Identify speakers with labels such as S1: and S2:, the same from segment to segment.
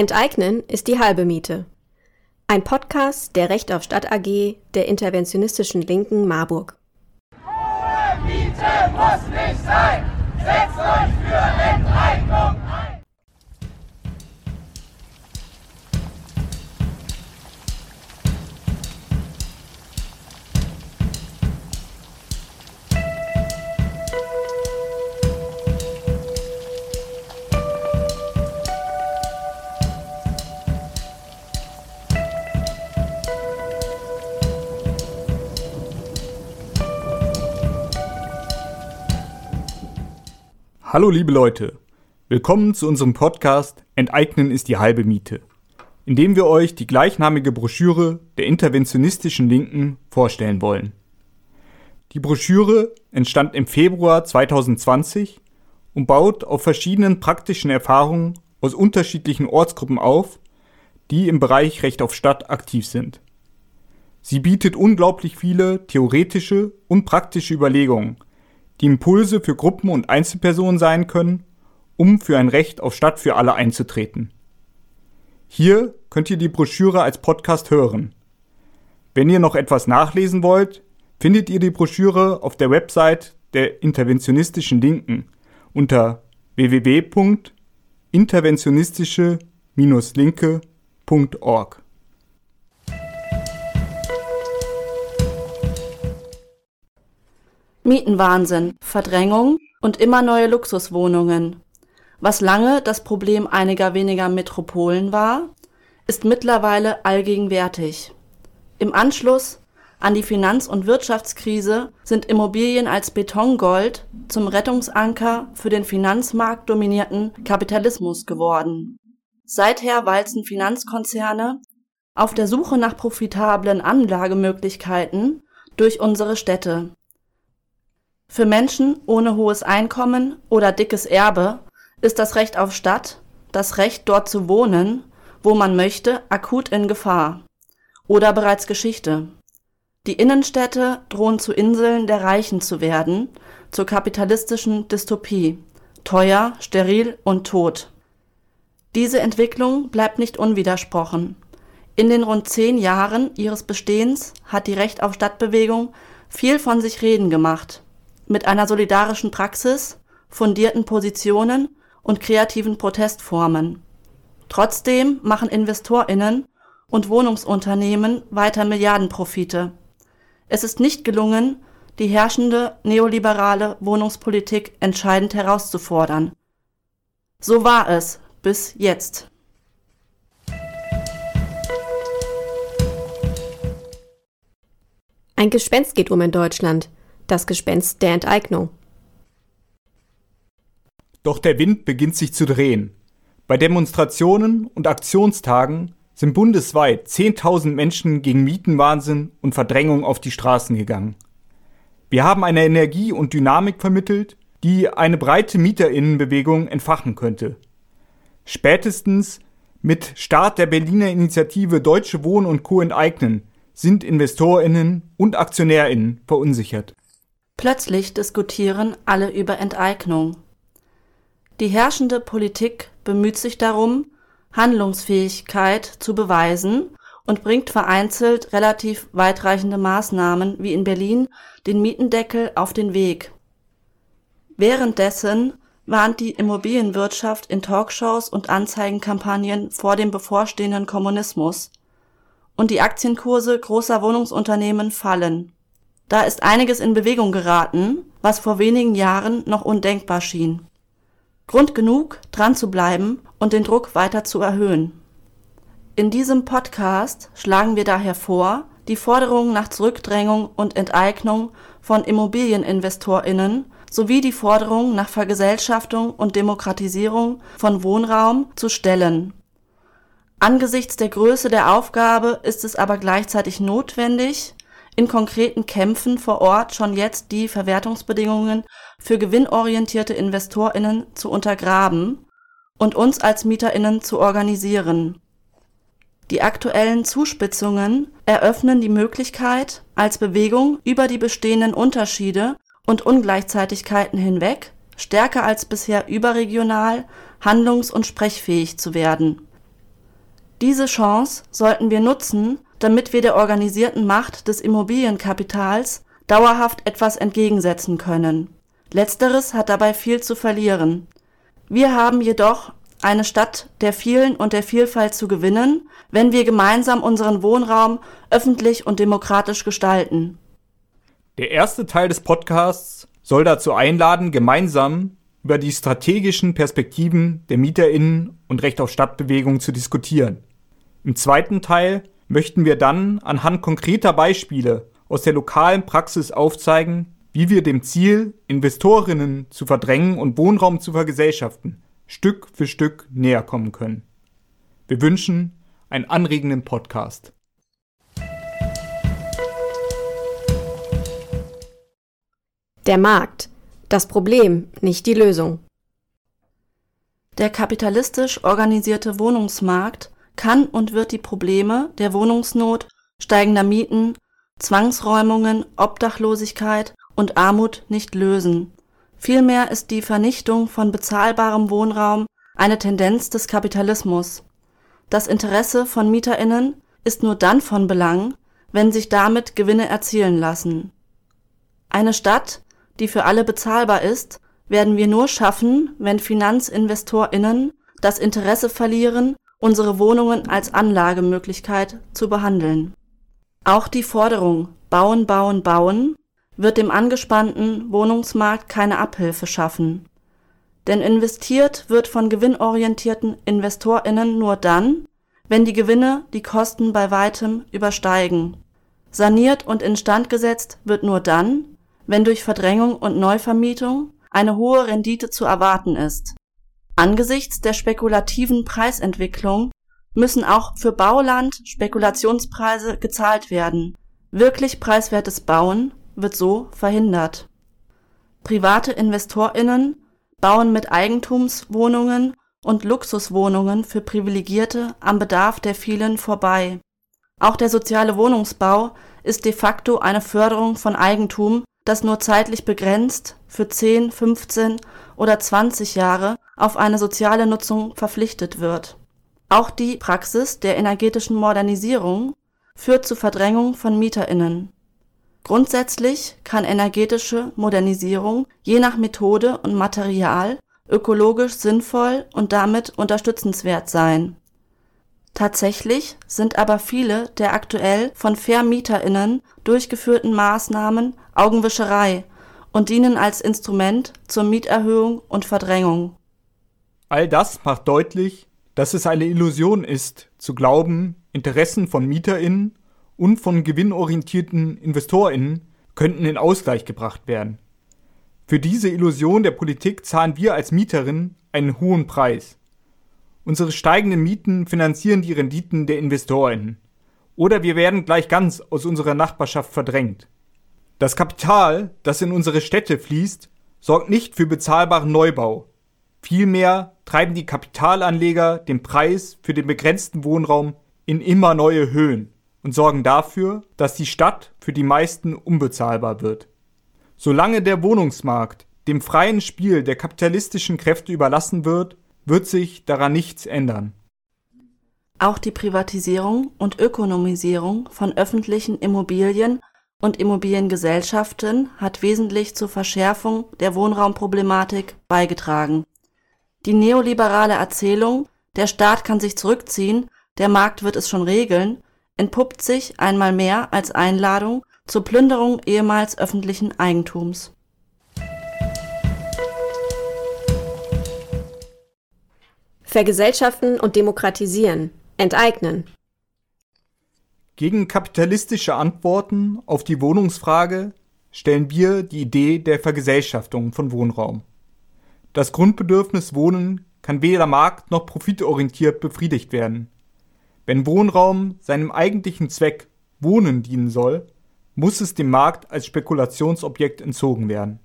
S1: Enteignen ist die halbe Miete. Ein Podcast der Recht auf Stadt AG der interventionistischen Linken Marburg.
S2: Hohe Miete muss nicht sein! Setzt euch für Enteignung
S3: Hallo liebe Leute, willkommen zu unserem Podcast Enteignen ist die halbe Miete, in dem wir euch die gleichnamige Broschüre der interventionistischen Linken vorstellen wollen. Die Broschüre entstand im Februar 2020 und baut auf verschiedenen praktischen Erfahrungen aus unterschiedlichen Ortsgruppen auf, die im Bereich Recht auf Stadt aktiv sind. Sie bietet unglaublich viele theoretische und praktische Überlegungen die Impulse für Gruppen und Einzelpersonen sein können, um für ein Recht auf Stadt für alle einzutreten. Hier könnt ihr die Broschüre als Podcast hören. Wenn ihr noch etwas nachlesen wollt, findet ihr die Broschüre auf der Website der interventionistischen Linken unter www.interventionistische-linke.org.
S4: Mietenwahnsinn, Verdrängung und immer neue Luxuswohnungen. Was lange das Problem einiger weniger Metropolen war, ist mittlerweile allgegenwärtig. Im Anschluss an die Finanz- und Wirtschaftskrise sind Immobilien als Betongold zum Rettungsanker für den finanzmarktdominierten Kapitalismus geworden. Seither walzen Finanzkonzerne auf der Suche nach profitablen Anlagemöglichkeiten durch unsere Städte. Für Menschen ohne hohes Einkommen oder dickes Erbe ist das Recht auf Stadt, das Recht dort zu wohnen, wo man möchte, akut in Gefahr oder bereits Geschichte. Die Innenstädte drohen zu Inseln der Reichen zu werden, zur kapitalistischen Dystopie, teuer, steril und tot. Diese Entwicklung bleibt nicht unwidersprochen. In den rund zehn Jahren ihres Bestehens hat die Recht auf Stadtbewegung viel von sich reden gemacht mit einer solidarischen Praxis, fundierten Positionen und kreativen Protestformen. Trotzdem machen Investorinnen und Wohnungsunternehmen weiter Milliardenprofite. Es ist nicht gelungen, die herrschende neoliberale Wohnungspolitik entscheidend herauszufordern. So war es bis jetzt.
S1: Ein Gespenst geht um in Deutschland das Gespenst der Enteignung.
S3: Doch der Wind beginnt sich zu drehen. Bei Demonstrationen und Aktionstagen sind bundesweit 10.000 Menschen gegen Mietenwahnsinn und Verdrängung auf die Straßen gegangen. Wir haben eine Energie und Dynamik vermittelt, die eine breite Mieterinnenbewegung entfachen könnte. Spätestens mit Start der Berliner Initiative Deutsche Wohnen und Co. enteignen sind Investorinnen und Aktionärinnen verunsichert.
S4: Plötzlich diskutieren alle über Enteignung. Die herrschende Politik bemüht sich darum, Handlungsfähigkeit zu beweisen und bringt vereinzelt relativ weitreichende Maßnahmen wie in Berlin den Mietendeckel auf den Weg. Währenddessen warnt die Immobilienwirtschaft in Talkshows und Anzeigenkampagnen vor dem bevorstehenden Kommunismus und die Aktienkurse großer Wohnungsunternehmen fallen da ist einiges in Bewegung geraten, was vor wenigen Jahren noch undenkbar schien. Grund genug, dran zu bleiben und den Druck weiter zu erhöhen. In diesem Podcast schlagen wir daher vor, die Forderungen nach Zurückdrängung und Enteignung von Immobilieninvestorinnen sowie die Forderung nach Vergesellschaftung und Demokratisierung von Wohnraum zu stellen. Angesichts der Größe der Aufgabe ist es aber gleichzeitig notwendig, in konkreten Kämpfen vor Ort schon jetzt die Verwertungsbedingungen für gewinnorientierte Investorinnen zu untergraben und uns als Mieterinnen zu organisieren. Die aktuellen Zuspitzungen eröffnen die Möglichkeit, als Bewegung über die bestehenden Unterschiede und Ungleichzeitigkeiten hinweg stärker als bisher überregional handlungs- und sprechfähig zu werden. Diese Chance sollten wir nutzen, damit wir der organisierten Macht des Immobilienkapitals dauerhaft etwas entgegensetzen können. Letzteres hat dabei viel zu verlieren. Wir haben jedoch eine Stadt der vielen und der Vielfalt zu gewinnen, wenn wir gemeinsam unseren Wohnraum öffentlich und demokratisch gestalten.
S3: Der erste Teil des Podcasts soll dazu einladen, gemeinsam über die strategischen Perspektiven der Mieterinnen und Recht auf Stadtbewegung zu diskutieren. Im zweiten Teil möchten wir dann anhand konkreter Beispiele aus der lokalen Praxis aufzeigen, wie wir dem Ziel, Investorinnen zu verdrängen und Wohnraum zu vergesellschaften, Stück für Stück näher kommen können. Wir wünschen einen anregenden Podcast.
S1: Der Markt. Das Problem, nicht die Lösung.
S4: Der kapitalistisch organisierte Wohnungsmarkt kann und wird die Probleme der Wohnungsnot, steigender Mieten, Zwangsräumungen, Obdachlosigkeit und Armut nicht lösen. Vielmehr ist die Vernichtung von bezahlbarem Wohnraum eine Tendenz des Kapitalismus. Das Interesse von Mieterinnen ist nur dann von Belang, wenn sich damit Gewinne erzielen lassen. Eine Stadt, die für alle bezahlbar ist, werden wir nur schaffen, wenn Finanzinvestorinnen das Interesse verlieren, unsere Wohnungen als Anlagemöglichkeit zu behandeln. Auch die Forderung Bauen, Bauen, Bauen wird dem angespannten Wohnungsmarkt keine Abhilfe schaffen. Denn investiert wird von gewinnorientierten Investorinnen nur dann, wenn die Gewinne die Kosten bei weitem übersteigen. Saniert und instand gesetzt wird nur dann, wenn durch Verdrängung und Neuvermietung eine hohe Rendite zu erwarten ist Angesichts der spekulativen Preisentwicklung müssen auch für Bauland Spekulationspreise gezahlt werden. Wirklich preiswertes Bauen wird so verhindert. Private Investorinnen bauen mit Eigentumswohnungen und Luxuswohnungen für Privilegierte am Bedarf der vielen vorbei. Auch der soziale Wohnungsbau ist de facto eine Förderung von Eigentum, das nur zeitlich begrenzt für 10, 15 oder 20 Jahre auf eine soziale Nutzung verpflichtet wird. Auch die Praxis der energetischen Modernisierung führt zu Verdrängung von Mieterinnen. Grundsätzlich kann energetische Modernisierung je nach Methode und Material ökologisch sinnvoll und damit unterstützenswert sein. Tatsächlich sind aber viele der aktuell von Vermieterinnen durchgeführten Maßnahmen Augenwischerei und dienen als Instrument zur Mieterhöhung und Verdrängung.
S3: All das macht deutlich, dass es eine Illusion ist, zu glauben, Interessen von Mieterinnen und von gewinnorientierten Investorinnen könnten in Ausgleich gebracht werden. Für diese Illusion der Politik zahlen wir als Mieterinnen einen hohen Preis. Unsere steigenden Mieten finanzieren die Renditen der Investorinnen. Oder wir werden gleich ganz aus unserer Nachbarschaft verdrängt. Das Kapital, das in unsere Städte fließt, sorgt nicht für bezahlbaren Neubau. Vielmehr treiben die Kapitalanleger den Preis für den begrenzten Wohnraum in immer neue Höhen und sorgen dafür, dass die Stadt für die meisten unbezahlbar wird. Solange der Wohnungsmarkt dem freien Spiel der kapitalistischen Kräfte überlassen wird, wird sich daran nichts ändern.
S4: Auch die Privatisierung und Ökonomisierung von öffentlichen Immobilien und Immobiliengesellschaften hat wesentlich zur Verschärfung der Wohnraumproblematik beigetragen. Die neoliberale Erzählung, der Staat kann sich zurückziehen, der Markt wird es schon regeln, entpuppt sich einmal mehr als Einladung zur Plünderung ehemals öffentlichen Eigentums.
S1: Vergesellschaften und demokratisieren, enteignen.
S3: Gegen kapitalistische Antworten auf die Wohnungsfrage stellen wir die Idee der Vergesellschaftung von Wohnraum. Das Grundbedürfnis Wohnen kann weder markt- noch profitorientiert befriedigt werden. Wenn Wohnraum seinem eigentlichen Zweck Wohnen dienen soll, muss es dem Markt als Spekulationsobjekt entzogen werden.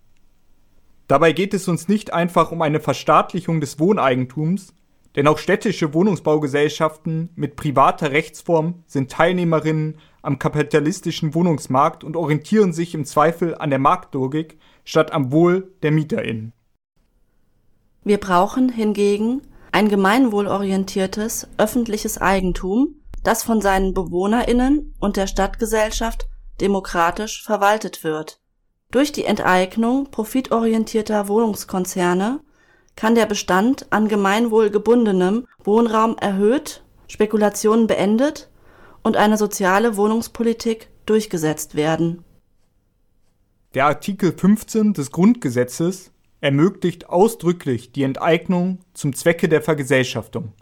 S3: Dabei geht es uns nicht einfach um eine Verstaatlichung des Wohneigentums, denn auch städtische Wohnungsbaugesellschaften mit privater Rechtsform sind Teilnehmerinnen am kapitalistischen Wohnungsmarkt und orientieren sich im Zweifel an der Marktlogik statt am Wohl der MieterInnen.
S4: Wir brauchen hingegen ein gemeinwohlorientiertes öffentliches Eigentum, das von seinen Bewohnerinnen und der Stadtgesellschaft demokratisch verwaltet wird. Durch die Enteignung profitorientierter Wohnungskonzerne kann der Bestand an gemeinwohlgebundenem Wohnraum erhöht, Spekulationen beendet und eine soziale Wohnungspolitik durchgesetzt werden.
S3: Der Artikel 15 des Grundgesetzes ermöglicht ausdrücklich die Enteignung zum Zwecke der Vergesellschaftung.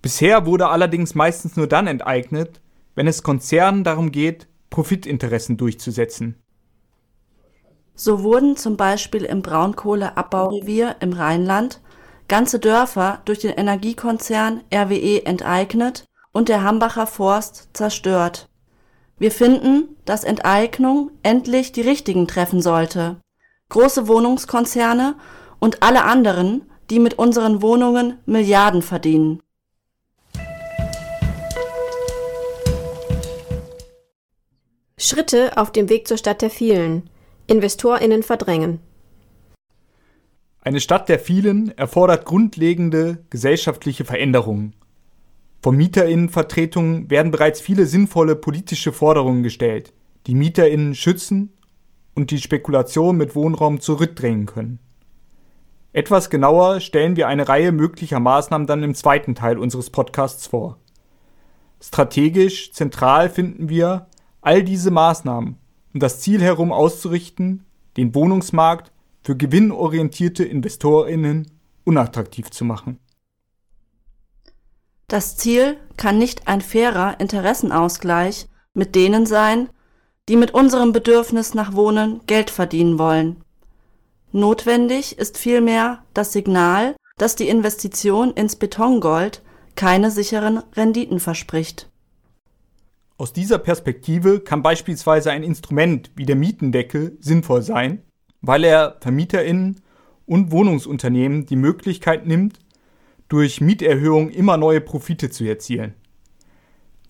S3: Bisher wurde allerdings meistens nur dann enteignet, wenn es Konzernen darum geht, Profitinteressen durchzusetzen.
S4: So wurden zum Beispiel im Braunkohleabbaurevier im Rheinland ganze Dörfer durch den Energiekonzern RWE enteignet und der Hambacher Forst zerstört. Wir finden, dass Enteignung endlich die Richtigen treffen sollte. Große Wohnungskonzerne und alle anderen, die mit unseren Wohnungen Milliarden verdienen.
S1: Schritte auf dem Weg zur Stadt der vielen. Investorinnen verdrängen.
S3: Eine Stadt der vielen erfordert grundlegende gesellschaftliche Veränderungen. Von Mieterinnenvertretungen werden bereits viele sinnvolle politische Forderungen gestellt, die Mieterinnen schützen und die Spekulation mit Wohnraum zurückdrängen können. Etwas genauer stellen wir eine Reihe möglicher Maßnahmen dann im zweiten Teil unseres Podcasts vor. Strategisch zentral finden wir, all diese Maßnahmen um das Ziel herum auszurichten, den Wohnungsmarkt für gewinnorientierte Investorinnen unattraktiv zu machen.
S4: Das Ziel kann nicht ein fairer Interessenausgleich mit denen sein, die mit unserem Bedürfnis nach Wohnen Geld verdienen wollen. Notwendig ist vielmehr das Signal, dass die Investition ins Betongold keine sicheren Renditen verspricht.
S3: Aus dieser Perspektive kann beispielsweise ein Instrument wie der Mietendeckel sinnvoll sein, weil er Vermieterinnen und Wohnungsunternehmen die Möglichkeit nimmt, durch Mieterhöhung immer neue Profite zu erzielen.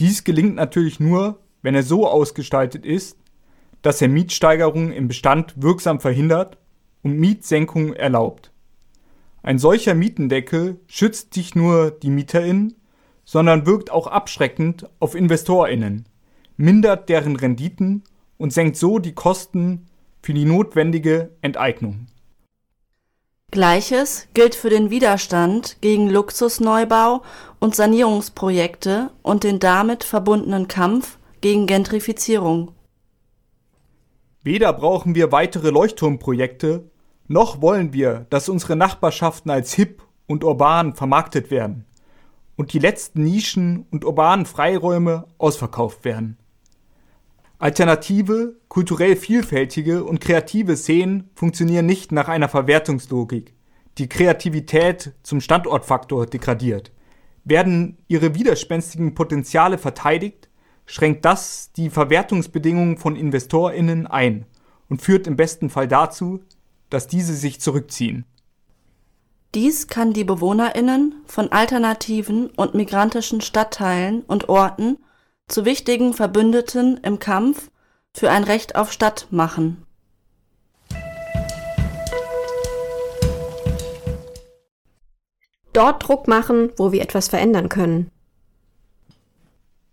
S3: Dies gelingt natürlich nur, wenn er so ausgestaltet ist, dass er Mietsteigerungen im Bestand wirksam verhindert und Mietsenkungen erlaubt. Ein solcher Mietendeckel schützt nicht nur die Mieterinnen, sondern wirkt auch abschreckend auf Investorinnen, mindert deren Renditen und senkt so die Kosten für die notwendige Enteignung.
S4: Gleiches gilt für den Widerstand gegen Luxusneubau und Sanierungsprojekte und den damit verbundenen Kampf gegen Gentrifizierung.
S3: Weder brauchen wir weitere Leuchtturmprojekte, noch wollen wir, dass unsere Nachbarschaften als hip und urban vermarktet werden und die letzten Nischen und urbanen Freiräume ausverkauft werden. Alternative, kulturell vielfältige und kreative Szenen funktionieren nicht nach einer Verwertungslogik, die Kreativität zum Standortfaktor degradiert. Werden ihre widerspenstigen Potenziale verteidigt, schränkt das die Verwertungsbedingungen von Investorinnen ein und führt im besten Fall dazu, dass diese sich zurückziehen.
S4: Dies kann die BewohnerInnen von alternativen und migrantischen Stadtteilen und Orten zu wichtigen Verbündeten im Kampf für ein Recht auf Stadt machen.
S1: Dort Druck machen, wo wir etwas verändern können.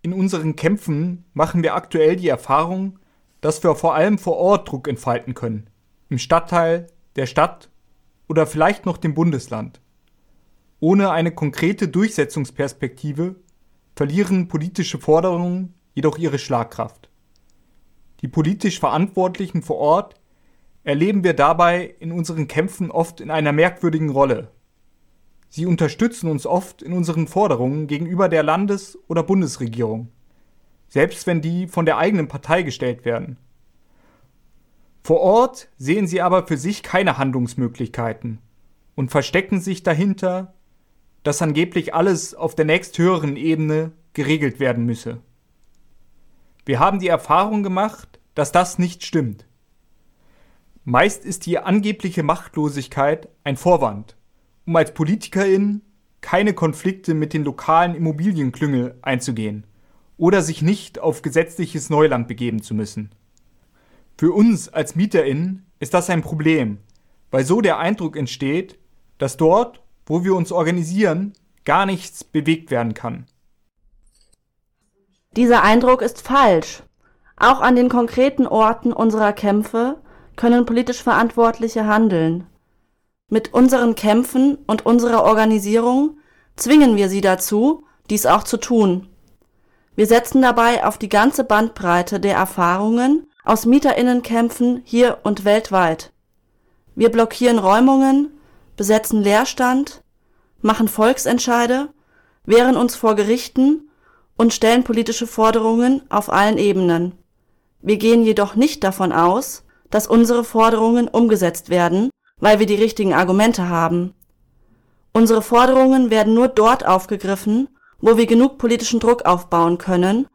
S3: In unseren Kämpfen machen wir aktuell die Erfahrung, dass wir vor allem vor Ort Druck entfalten können. Im Stadtteil, der Stadt oder vielleicht noch dem Bundesland. Ohne eine konkrete Durchsetzungsperspektive verlieren politische Forderungen jedoch ihre Schlagkraft. Die politisch Verantwortlichen vor Ort erleben wir dabei in unseren Kämpfen oft in einer merkwürdigen Rolle. Sie unterstützen uns oft in unseren Forderungen gegenüber der Landes- oder Bundesregierung, selbst wenn die von der eigenen Partei gestellt werden. Vor Ort sehen sie aber für sich keine Handlungsmöglichkeiten und verstecken sich dahinter, dass angeblich alles auf der nächsthöheren Ebene geregelt werden müsse. Wir haben die Erfahrung gemacht, dass das nicht stimmt. Meist ist die angebliche Machtlosigkeit ein Vorwand, um als Politikerin keine Konflikte mit den lokalen Immobilienklüngel einzugehen oder sich nicht auf gesetzliches Neuland begeben zu müssen. Für uns als MieterInnen ist das ein Problem, weil so der Eindruck entsteht, dass dort, wo wir uns organisieren, gar nichts bewegt werden kann.
S4: Dieser Eindruck ist falsch. Auch an den konkreten Orten unserer Kämpfe können politisch Verantwortliche handeln. Mit unseren Kämpfen und unserer Organisierung zwingen wir sie dazu, dies auch zu tun. Wir setzen dabei auf die ganze Bandbreite der Erfahrungen aus Mieterinnenkämpfen hier und weltweit. Wir blockieren Räumungen, besetzen Leerstand, machen Volksentscheide, wehren uns vor Gerichten und stellen politische Forderungen auf allen Ebenen. Wir gehen jedoch nicht davon aus, dass unsere Forderungen umgesetzt werden, weil wir die richtigen Argumente haben. Unsere Forderungen werden nur dort aufgegriffen, wo wir genug politischen Druck aufbauen können,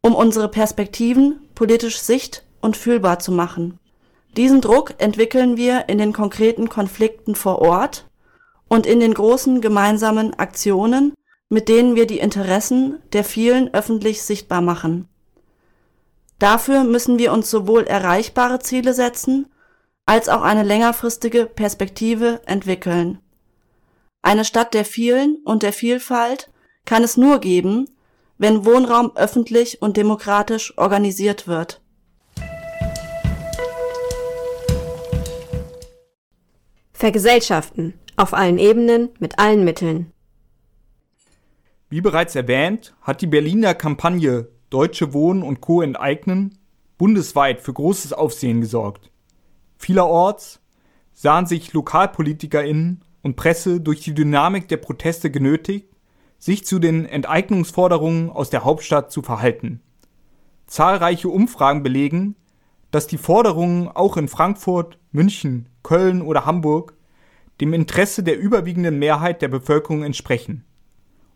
S4: um unsere Perspektiven politisch sicht- und fühlbar zu machen. Diesen Druck entwickeln wir in den konkreten Konflikten vor Ort und in den großen gemeinsamen Aktionen, mit denen wir die Interessen der vielen öffentlich sichtbar machen. Dafür müssen wir uns sowohl erreichbare Ziele setzen, als auch eine längerfristige Perspektive entwickeln. Eine Stadt der vielen und der Vielfalt kann es nur geben, wenn Wohnraum öffentlich und demokratisch organisiert wird.
S1: Vergesellschaften auf allen Ebenen mit allen Mitteln.
S3: Wie bereits erwähnt, hat die Berliner Kampagne Deutsche Wohnen und Co. enteignen bundesweit für großes Aufsehen gesorgt. Vielerorts sahen sich LokalpolitikerInnen und Presse durch die Dynamik der Proteste genötigt, sich zu den Enteignungsforderungen aus der Hauptstadt zu verhalten. Zahlreiche Umfragen belegen, dass die Forderungen auch in Frankfurt, München, Köln oder Hamburg dem Interesse der überwiegenden Mehrheit der Bevölkerung entsprechen.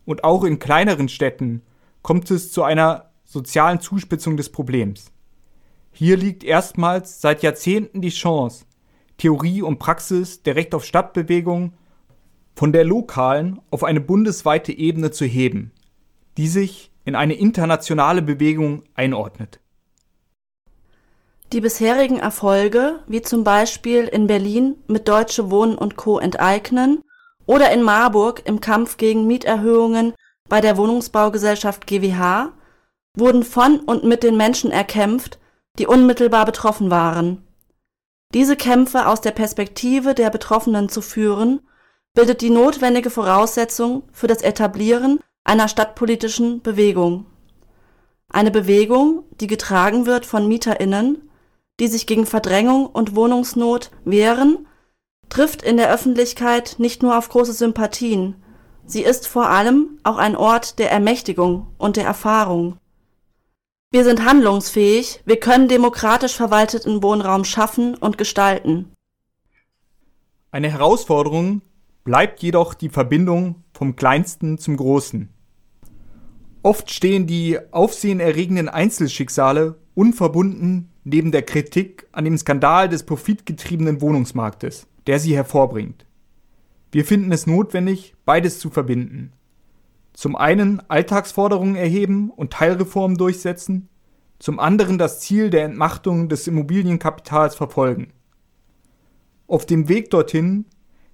S3: Und auch in kleineren Städten kommt es zu einer sozialen Zuspitzung des Problems. Hier liegt erstmals seit Jahrzehnten die Chance, Theorie und Praxis der Recht auf Stadtbewegung von der lokalen auf eine bundesweite Ebene zu heben, die sich in eine internationale Bewegung einordnet.
S4: Die bisherigen Erfolge, wie zum Beispiel in Berlin mit Deutsche Wohnen und Co. enteignen oder in Marburg im Kampf gegen Mieterhöhungen bei der Wohnungsbaugesellschaft GWH, wurden von und mit den Menschen erkämpft, die unmittelbar betroffen waren. Diese Kämpfe aus der Perspektive der Betroffenen zu führen, bildet die notwendige Voraussetzung für das Etablieren einer stadtpolitischen Bewegung. Eine Bewegung, die getragen wird von Mieterinnen, die sich gegen Verdrängung und Wohnungsnot wehren, trifft in der Öffentlichkeit nicht nur auf große Sympathien, sie ist vor allem auch ein Ort der Ermächtigung und der Erfahrung. Wir sind handlungsfähig, wir können demokratisch verwalteten Wohnraum schaffen und gestalten.
S3: Eine Herausforderung bleibt jedoch die Verbindung vom Kleinsten zum Großen. Oft stehen die aufsehenerregenden Einzelschicksale unverbunden neben der Kritik an dem Skandal des profitgetriebenen Wohnungsmarktes, der sie hervorbringt. Wir finden es notwendig, beides zu verbinden. Zum einen Alltagsforderungen erheben und Teilreformen durchsetzen, zum anderen das Ziel der Entmachtung des Immobilienkapitals verfolgen. Auf dem Weg dorthin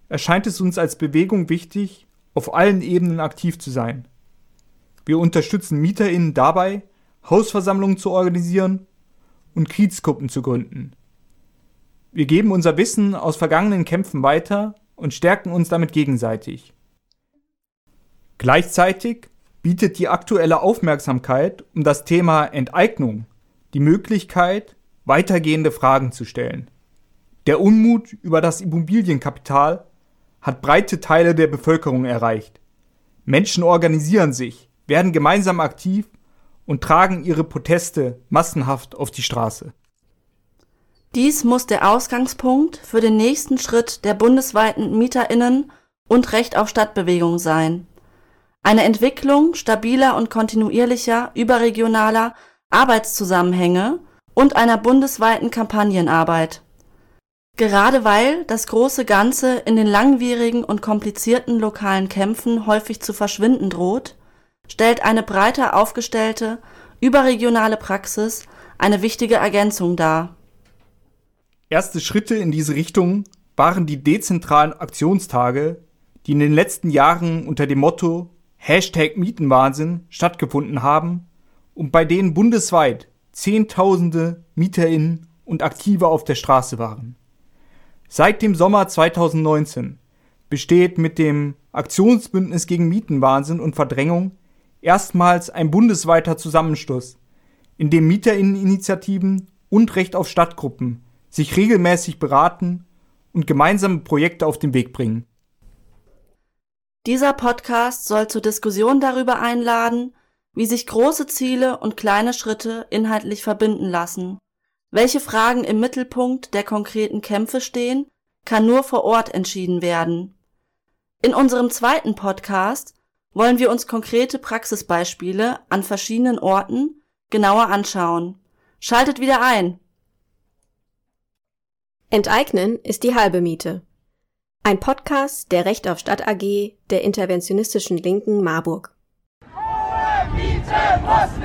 S3: erscheint es uns als Bewegung wichtig, auf allen Ebenen aktiv zu sein. Wir unterstützen MieterInnen dabei, Hausversammlungen zu organisieren und Kiezgruppen zu gründen. Wir geben unser Wissen aus vergangenen Kämpfen weiter und stärken uns damit gegenseitig. Gleichzeitig bietet die aktuelle Aufmerksamkeit um das Thema Enteignung die Möglichkeit, weitergehende Fragen zu stellen. Der Unmut über das Immobilienkapital hat breite Teile der Bevölkerung erreicht. Menschen organisieren sich, werden gemeinsam aktiv und tragen ihre Proteste massenhaft auf die Straße.
S4: Dies muss der Ausgangspunkt für den nächsten Schritt der bundesweiten Mieterinnen und Recht auf Stadtbewegung sein. Eine Entwicklung stabiler und kontinuierlicher überregionaler Arbeitszusammenhänge und einer bundesweiten Kampagnenarbeit. Gerade weil das große Ganze in den langwierigen und komplizierten lokalen Kämpfen häufig zu verschwinden droht, stellt eine breiter aufgestellte überregionale Praxis eine wichtige Ergänzung dar.
S3: Erste Schritte in diese Richtung waren die dezentralen Aktionstage, die in den letzten Jahren unter dem Motto Hashtag Mietenwahnsinn stattgefunden haben und bei denen bundesweit Zehntausende MieterInnen und Aktive auf der Straße waren. Seit dem Sommer 2019 besteht mit dem Aktionsbündnis gegen Mietenwahnsinn und Verdrängung erstmals ein bundesweiter Zusammenschluss, in dem Mieterinneninitiativen und Recht auf Stadtgruppen sich regelmäßig beraten und gemeinsame Projekte auf den Weg bringen.
S4: Dieser Podcast soll zur Diskussion darüber einladen, wie sich große Ziele und kleine Schritte inhaltlich verbinden lassen. Welche Fragen im Mittelpunkt der konkreten Kämpfe stehen, kann nur vor Ort entschieden werden. In unserem zweiten Podcast wollen wir uns konkrete Praxisbeispiele an verschiedenen Orten genauer anschauen. Schaltet wieder ein!
S1: Enteignen ist die halbe Miete. Ein Podcast der Recht auf Stadt AG der interventionistischen Linken Marburg.
S2: Hohe Miete muss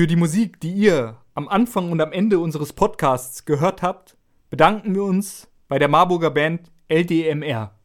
S3: Für die Musik, die ihr am Anfang und am Ende unseres Podcasts gehört habt, bedanken wir uns bei der Marburger Band LDMR.